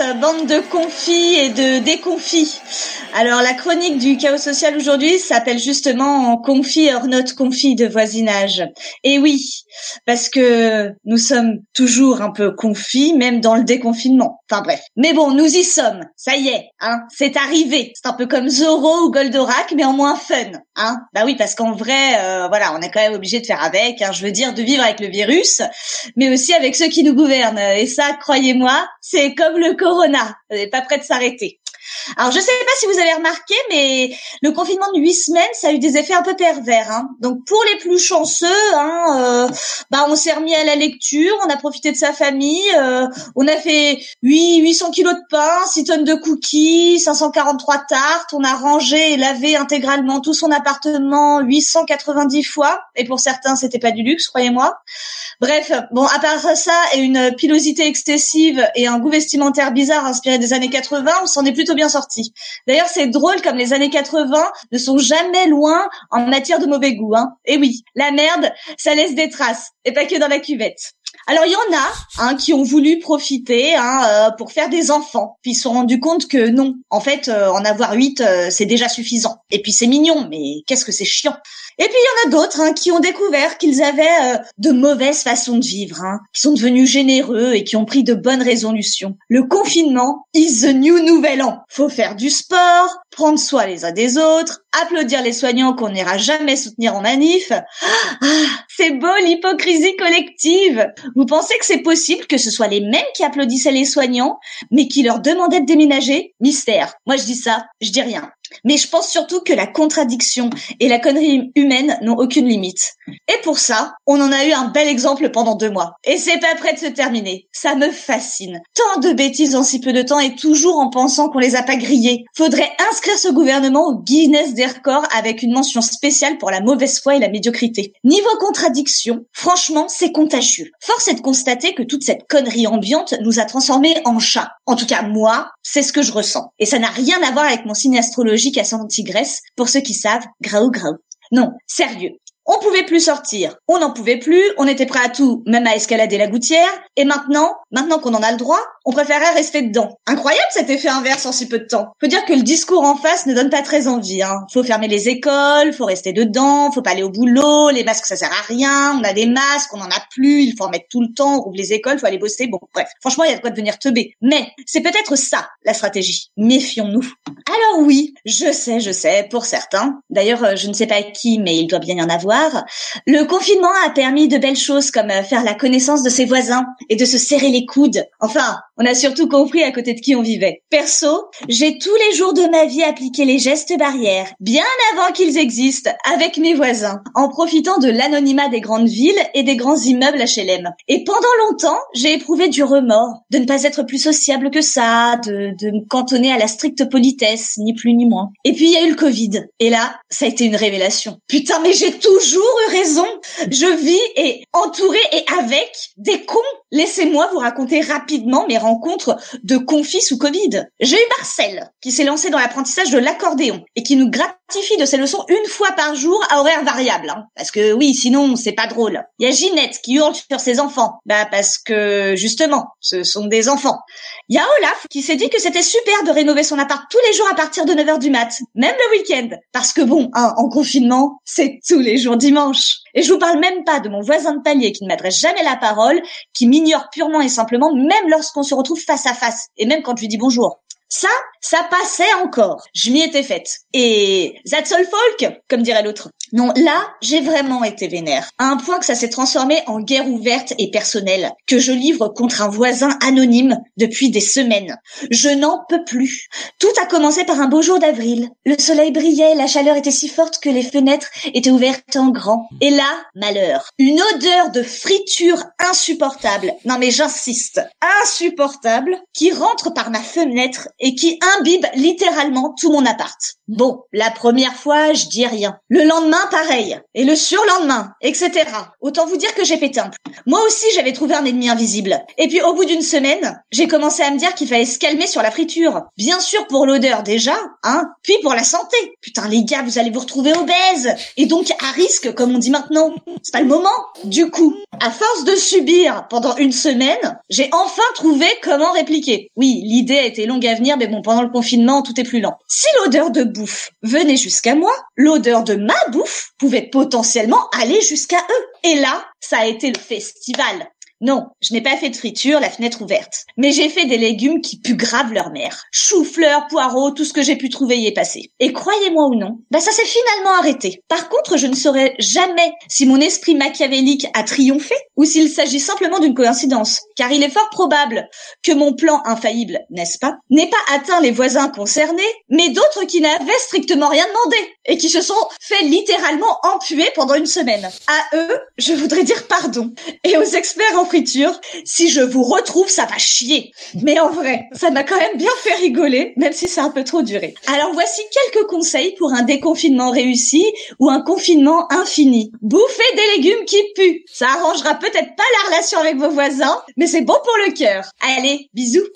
bande de confis et de déconfis. Alors la chronique du chaos social aujourd'hui s'appelle justement confis hors note confis de voisinage. Et oui, parce que nous sommes toujours un peu confis, même dans le déconfinement. Enfin bref. Mais bon, nous y sommes. Ça y est, hein, c'est arrivé. C'est un peu comme Zoro ou Goldorak, mais en moins fun, hein. Bah oui, parce qu'en vrai, euh, voilà, on est quand même obligé de faire avec. Hein, je veux dire, de vivre avec le virus, mais aussi avec ceux qui nous gouvernent. Et ça, croyez-moi, c'est comme le corona. On n'est pas prêt de s'arrêter. Alors je sais pas si vous avez remarqué, mais le confinement de huit semaines, ça a eu des effets un peu pervers. Hein. Donc pour les plus chanceux, hein, euh, bah on s'est remis à la lecture, on a profité de sa famille, euh, on a fait 8 800 kilos de pain, 6 tonnes de cookies, 543 tartes, on a rangé et lavé intégralement tout son appartement 890 fois. Et pour certains, c'était pas du luxe, croyez-moi. Bref, bon, à part ça et une pilosité excessive et un goût vestimentaire bizarre inspiré des années 80, on s'en est bien sorti. D'ailleurs, c'est drôle comme les années 80 ne sont jamais loin en matière de mauvais goût. Hein. Et oui, la merde, ça laisse des traces, et pas que dans la cuvette. Alors il y en a hein, qui ont voulu profiter hein, euh, pour faire des enfants, puis ils se sont rendus compte que non, en fait, euh, en avoir huit, euh, c'est déjà suffisant. Et puis c'est mignon, mais qu'est-ce que c'est chiant. Et puis il y en a d'autres hein, qui ont découvert qu'ils avaient de mauvaises façons de vivre, hein, qui sont devenus généreux et qui ont pris de bonnes résolutions. Le confinement is the new nouvel an. Faut faire du sport, prendre soin les uns des autres, applaudir les soignants qu'on n'ira jamais soutenir en manif. Ah, c'est beau l'hypocrisie collective. Vous pensez que c'est possible que ce soit les mêmes qui applaudissaient les soignants, mais qui leur demandaient de déménager? Mystère. Moi je dis ça, je dis rien. Mais je pense surtout que la contradiction et la connerie humaine n'ont aucune limite. Et pour ça, on en a eu un bel exemple pendant deux mois. Et c'est pas prêt de se terminer. Ça me fascine. Tant de bêtises en si peu de temps et toujours en pensant qu'on les a pas grillées. Faudrait inscrire ce gouvernement au Guinness des records avec une mention spéciale pour la mauvaise foi et la médiocrité. Niveau contradiction, franchement, c'est contagieux. Force est de constater que toute cette connerie ambiante nous a transformés en chats. En tout cas, moi, c'est ce que je ressens. Et ça n'a rien à voir avec mon signe astrologique ascendant tigresse, pour ceux qui savent, graou graou. Non, sérieux. On pouvait plus sortir, on n'en pouvait plus, on était prêt à tout, même à escalader la gouttière, et maintenant, maintenant qu'on en a le droit, on préférait rester dedans. Incroyable cet effet inverse en si peu de temps. Faut dire que le discours en face ne donne pas très envie. Hein. Faut fermer les écoles, faut rester dedans, faut pas aller au boulot, les masques ça sert à rien, on a des masques, on en a plus, il faut en mettre tout le temps, on rouvre les écoles, faut aller bosser. Bon, bref, franchement, il y a de quoi devenir teubé. Mais c'est peut-être ça la stratégie. Méfions-nous. Alors oui, je sais, je sais, pour certains. D'ailleurs, euh, je ne sais pas qui, mais il doit bien y en avoir. Le confinement a permis de belles choses comme euh, faire la connaissance de ses voisins et de se serrer les coudes. Enfin, on a surtout compris à côté de qui on vivait. Perso, j'ai tous les jours de ma vie appliqué les gestes barrières, bien avant qu'ils existent, avec mes voisins, en profitant de l'anonymat des grandes villes et des grands immeubles HLM. Et pendant longtemps, j'ai éprouvé du remords, de ne pas être plus sociable que ça, de, de me cantonner à la stricte politesse, ni plus ni moins. Et puis il y a eu le Covid. Et là, ça a été une révélation. Putain, mais j'ai toujours eu raison. Je vis et entouré et avec des cons. Laissez-moi vous raconter rapidement mes rencontre de confis sous Covid. J'ai eu Marcel, qui s'est lancé dans l'apprentissage de l'accordéon et qui nous gratifie de ses leçons une fois par jour à horaire variable. Hein. parce que oui, sinon, c'est pas drôle. Il y a Ginette qui hurle sur ses enfants. Bah, parce que, justement, ce sont des enfants. Il y Olaf qui s'est dit que c'était super de rénover son appart tous les jours à partir de 9h du mat, même le week-end. Parce que bon, hein, en confinement, c'est tous les jours dimanche. Et je vous parle même pas de mon voisin de palier qui ne m'adresse jamais la parole, qui m'ignore purement et simplement, même lorsqu'on se retrouve face à face, et même quand je lui dis bonjour. Ça, ça passait encore. Je m'y étais faite. Et that's all folk, comme dirait l'autre. Non, là, j'ai vraiment été vénère. À un point que ça s'est transformé en guerre ouverte et personnelle, que je livre contre un voisin anonyme depuis des semaines. Je n'en peux plus. Tout a commencé par un beau jour d'avril. Le soleil brillait, la chaleur était si forte que les fenêtres étaient ouvertes en grand. Et là, malheur. Une odeur de friture insupportable. Non mais j'insiste. Insupportable. Qui rentre par ma fenêtre et qui imbibe littéralement tout mon appart. Bon, la première fois, je dis rien. Le lendemain, pareil. Et le surlendemain, etc. Autant vous dire que j'ai pété un Moi aussi, j'avais trouvé un ennemi invisible. Et puis, au bout d'une semaine, j'ai commencé à me dire qu'il fallait se calmer sur la friture. Bien sûr pour l'odeur déjà, hein, puis pour la santé. Putain, les gars, vous allez vous retrouver obèses. Et donc, à risque, comme on dit maintenant. C'est pas le moment. Du coup, à force de subir pendant une semaine, j'ai enfin trouvé comment répliquer. Oui, l'idée a été longue à venir, mais bon, pendant le confinement, tout est plus lent. Si l'odeur de bouffe venait jusqu'à moi, l'odeur de ma bouffe pouvait potentiellement aller jusqu'à eux. Et là, ça a été le festival. Non, je n'ai pas fait de friture, la fenêtre ouverte. Mais j'ai fait des légumes qui puent grave leur mère. Chou-fleurs, poireaux, tout ce que j'ai pu trouver y est passé. Et croyez-moi ou non, bah ça s'est finalement arrêté. Par contre, je ne saurais jamais si mon esprit machiavélique a triomphé ou s'il s'agit simplement d'une coïncidence. Car il est fort probable que mon plan infaillible, n'est-ce pas, n'ait pas atteint les voisins concernés, mais d'autres qui n'avaient strictement rien demandé et qui se sont fait littéralement empuer pendant une semaine. À eux, je voudrais dire pardon. Et aux experts en si je vous retrouve, ça va chier. Mais en vrai, ça m'a quand même bien fait rigoler, même si c'est un peu trop duré. Alors voici quelques conseils pour un déconfinement réussi ou un confinement infini. Bouffez des légumes qui puent. Ça arrangera peut-être pas la relation avec vos voisins, mais c'est bon pour le cœur. Allez, bisous